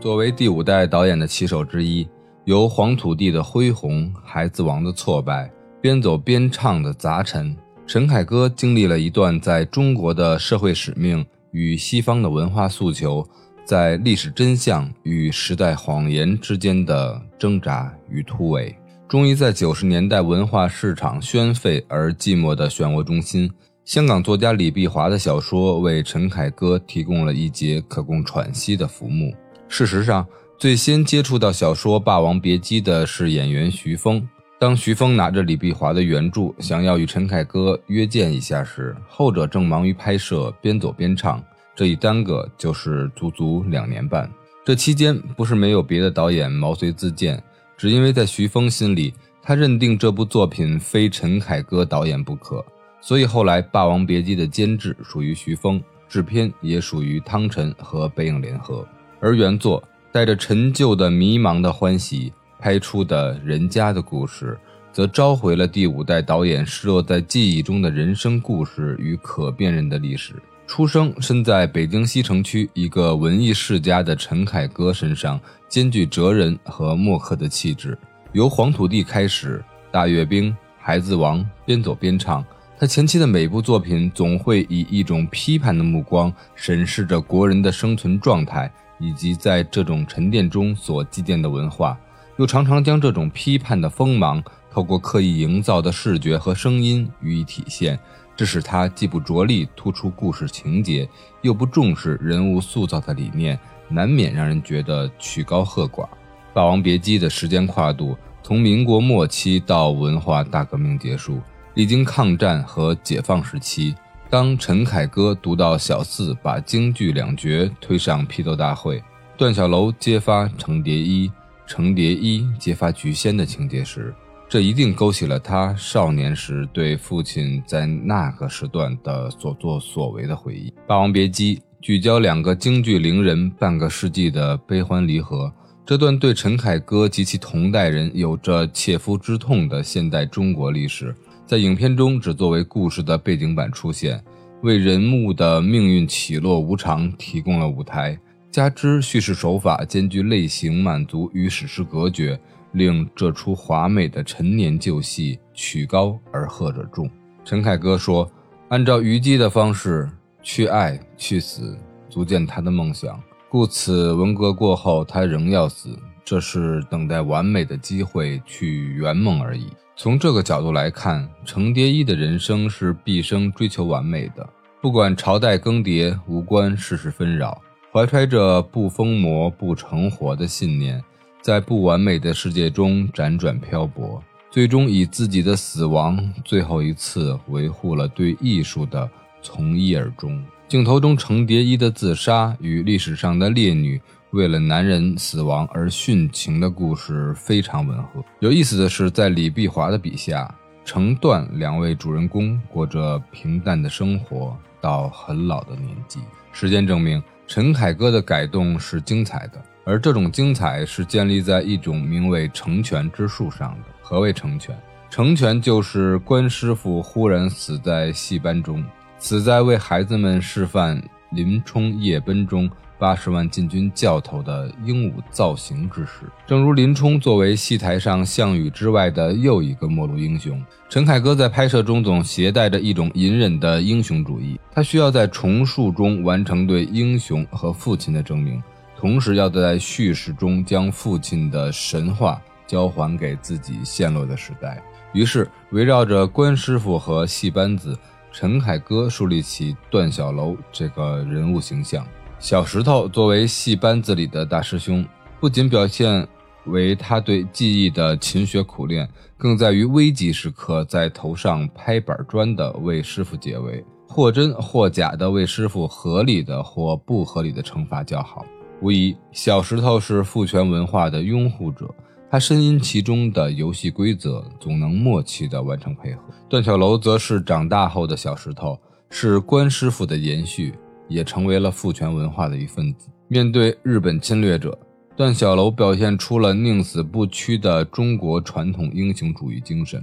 作为第五代导演的旗手之一，由《黄土地的恢宏》《孩子王》的挫败，边走边唱的杂陈，陈凯歌经历了一段在中国的社会使命与西方的文化诉求，在历史真相与时代谎言之间的挣扎与突围，终于在九十年代文化市场宣沸而寂寞的漩涡中心。香港作家李碧华的小说为陈凯歌提供了一节可供喘息的浮木。事实上，最先接触到小说《霸王别姬》的是演员徐峰。当徐峰拿着李碧华的原著，想要与陈凯歌约见一下时，后者正忙于拍摄《边走边唱》，这一耽搁就是足足两年半。这期间不是没有别的导演毛遂自荐，只因为在徐峰心里，他认定这部作品非陈凯歌导演不可。所以后来，《霸王别姬》的监制属于徐峰，制片也属于汤臣和北影联合。而原作带着陈旧的迷茫的欢喜拍出的人家的故事，则召回了第五代导演失落在记忆中的人生故事与可辨认的历史。出生身在北京西城区一个文艺世家的陈凯歌身上，兼具哲人和墨客的气质。由《黄土地》开始，《大阅兵》《孩子王》，边走边唱。他前期的每部作品总会以一种批判的目光审视着国人的生存状态，以及在这种沉淀中所积淀的文化，又常常将这种批判的锋芒透过刻意营造的视觉和声音予以体现，这使他既不着力突出故事情节，又不重视人物塑造的理念，难免让人觉得曲高和寡。《霸王别姬》的时间跨度从民国末期到文化大革命结束。历经抗战和解放时期，当陈凯歌读到小四把京剧两绝推上批斗大会，段小楼揭发程蝶衣，程蝶衣揭发菊仙的情节时，这一定勾起了他少年时对父亲在那个时段的所作所为的回忆。《霸王别姬》聚焦两个京剧伶人半个世纪的悲欢离合，这段对陈凯歌及其同代人有着切肤之痛的现代中国历史。在影片中只作为故事的背景板出现，为人物的命运起落无常提供了舞台。加之叙事手法兼具类型满足与史诗隔绝，令这出华美的陈年旧戏曲高而和者重。陈凯歌说：“按照虞姬的方式去爱去死，足见他的梦想。故此文革过后，他仍要死，这是等待完美的机会去圆梦而已。”从这个角度来看，程蝶衣的人生是毕生追求完美的，不管朝代更迭，无关世事纷扰，怀揣着不疯魔不成活的信念，在不完美的世界中辗转漂泊，最终以自己的死亡最后一次维护了对艺术的从一而终。镜头中程蝶衣的自杀与历史上的烈女。为了男人死亡而殉情的故事非常吻合。有意思的是，在李碧华的笔下，成段两位主人公过着平淡的生活到很老的年纪。时间证明，陈凯歌的改动是精彩的，而这种精彩是建立在一种名为成全之术上的。何谓成全？成全就是关师傅忽然死在戏班中，死在为孩子们示范林冲夜奔中。八十万禁军教头的英武造型之时，正如林冲作为戏台上项羽之外的又一个末路英雄，陈凯歌在拍摄中总携带着一种隐忍的英雄主义。他需要在重述中完成对英雄和父亲的证明，同时要在叙事中将父亲的神话交还给自己陷落的时代。于是，围绕着关师傅和戏班子，陈凯歌树立起段小楼这个人物形象。小石头作为戏班子里的大师兄，不仅表现为他对技艺的勤学苦练，更在于危急时刻在头上拍板砖的为师傅解围，或真或假的为师傅合理的或不合理的惩罚较好。无疑，小石头是父权文化的拥护者，他深谙其中的游戏规则，总能默契地完成配合。段小楼则是长大后的小石头，是关师傅的延续。也成为了父权文化的一份子。面对日本侵略者，段小楼表现出了宁死不屈的中国传统英雄主义精神；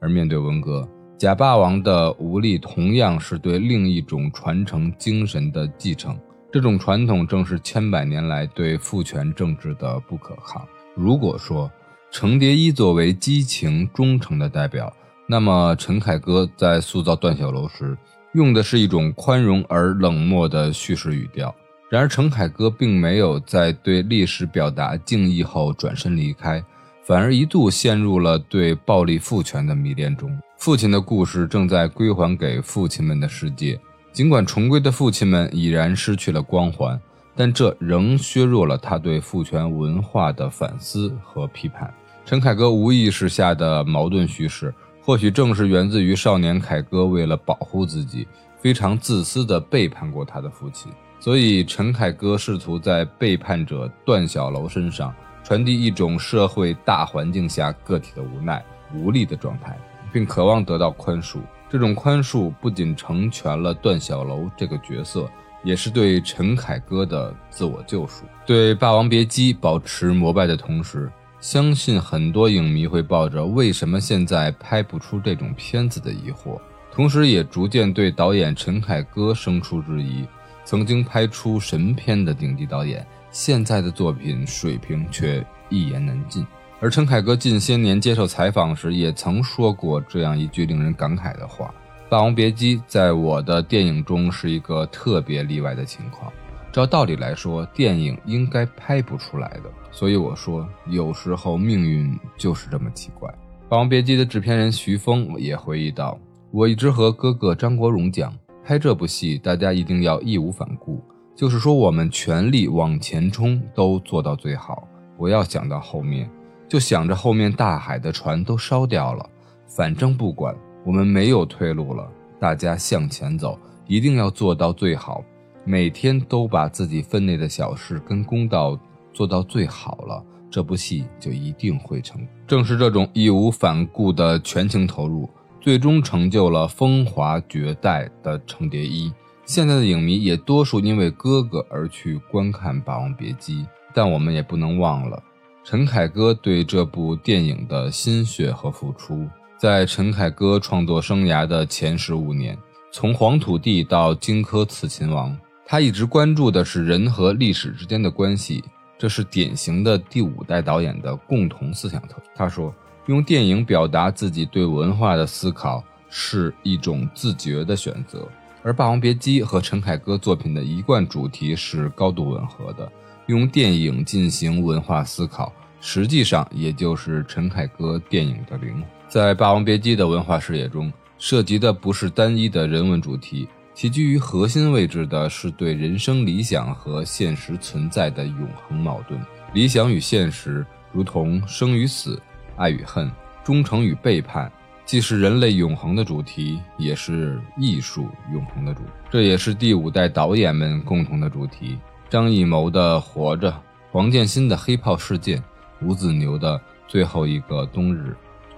而面对文革，假霸王的无力同样是对另一种传承精神的继承。这种传统正是千百年来对父权政治的不可抗。如果说程蝶衣作为激情忠诚的代表，那么陈凯歌在塑造段小楼时，用的是一种宽容而冷漠的叙事语调。然而，陈凯歌并没有在对历史表达敬意后转身离开，反而一度陷入了对暴力父权的迷恋中。父亲的故事正在归还给父亲们的世界。尽管重归的父亲们已然失去了光环，但这仍削弱了他对父权文化的反思和批判。陈凯歌无意识下的矛盾叙事，或许正是源自于少年凯歌为了保护自己，非常自私地背叛过他的父亲。所以，陈凯歌试图在背叛者段小楼身上传递一种社会大环境下个体的无奈、无力的状态，并渴望得到宽恕。这种宽恕不仅成全了段小楼这个角色，也是对陈凯歌的自我救赎。对《霸王别姬》保持膜拜的同时，相信很多影迷会抱着为什么现在拍不出这种片子的疑惑，同时也逐渐对导演陈凯歌生出质疑。曾经拍出神片的顶级导演，现在的作品水平却一言难尽。而陈凯歌近些年接受采访时，也曾说过这样一句令人感慨的话：“《霸王别姬》在我的电影中是一个特别例外的情况。照道理来说，电影应该拍不出来的。所以我说，有时候命运就是这么奇怪。”《霸王别姬》的制片人徐峰也回忆道：“我一直和哥哥张国荣讲，拍这部戏大家一定要义无反顾，就是说我们全力往前冲，都做到最好。不要想到后面。”就想着后面大海的船都烧掉了，反正不管，我们没有退路了。大家向前走，一定要做到最好，每天都把自己分内的小事跟公道做到最好了，这部戏就一定会成。正是这种义无反顾的全情投入，最终成就了风华绝代的程蝶衣。现在的影迷也多数因为哥哥而去观看《霸王别姬》，但我们也不能忘了。陈凯歌对这部电影的心血和付出，在陈凯歌创作生涯的前十五年，从《黄土地》到《荆轲刺秦王》，他一直关注的是人和历史之间的关系，这是典型的第五代导演的共同思想特点。他说：“用电影表达自己对文化的思考是一种自觉的选择。”而《霸王别姬》和陈凯歌作品的一贯主题是高度吻合的。用电影进行文化思考，实际上也就是陈凯歌电影的灵魂。在《霸王别姬》的文化视野中，涉及的不是单一的人文主题，其居于核心位置的是对人生理想和现实存在的永恒矛盾。理想与现实，如同生与死、爱与恨、忠诚与背叛，既是人类永恒的主题，也是艺术永恒的主。这也是第五代导演们共同的主题。张艺谋的《活着》，黄建新的《黑炮事件》，吴子牛的《最后一个冬日》，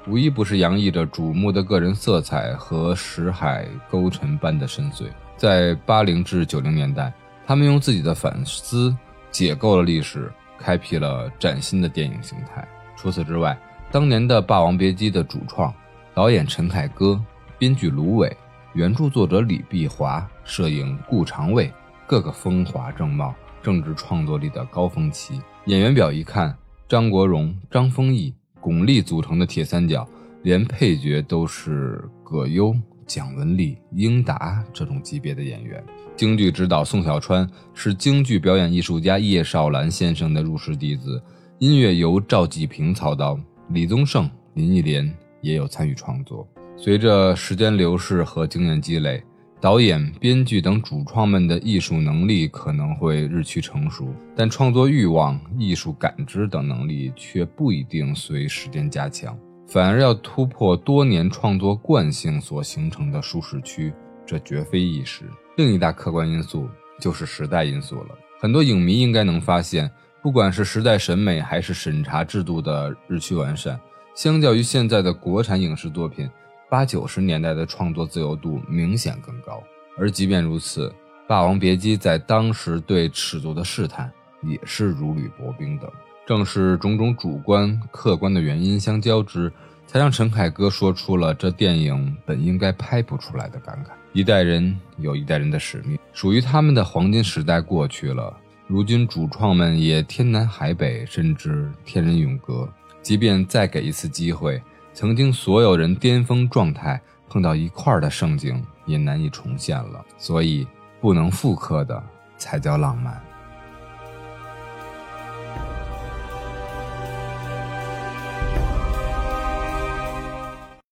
无一不是洋溢着瞩目的个人色彩和石海沟沉般的深邃。在八零至九零年代，他们用自己的反思解构了历史，开辟了崭新的电影形态。除此之外，当年的《霸王别姬》的主创导演陈凯歌、编剧卢伟、原著作者李碧华、摄影顾长卫。各个风华正茂，正值创作力的高峰期。演员表一看，张国荣、张丰毅、巩俐组成的铁三角，连配角都是葛优、蒋雯丽、英达这种级别的演员。京剧指导宋小川是京剧表演艺术家叶绍兰先生的入室弟子，音乐由赵季平操刀，李宗盛、林忆莲也有参与创作。随着时间流逝和经验积累。导演、编剧等主创们的艺术能力可能会日趋成熟，但创作欲望、艺术感知等能力却不一定随时间加强，反而要突破多年创作惯性所形成的舒适区，这绝非易事。另一大客观因素就是时代因素了。很多影迷应该能发现，不管是时代审美还是审查制度的日趋完善，相较于现在的国产影视作品。八九十年代的创作自由度明显更高，而即便如此，《霸王别姬》在当时对尺度的试探也是如履薄冰的。正是种种主观、客观的原因相交织，才让陈凯歌说出了这电影本应该拍不出来的感慨。一代人有一代人的使命，属于他们的黄金时代过去了。如今主创们也天南海北，甚至天人永隔，即便再给一次机会，曾经所有人巅峰状态碰到一块儿的盛景也难以重现了。所以，不能复刻的才叫浪漫。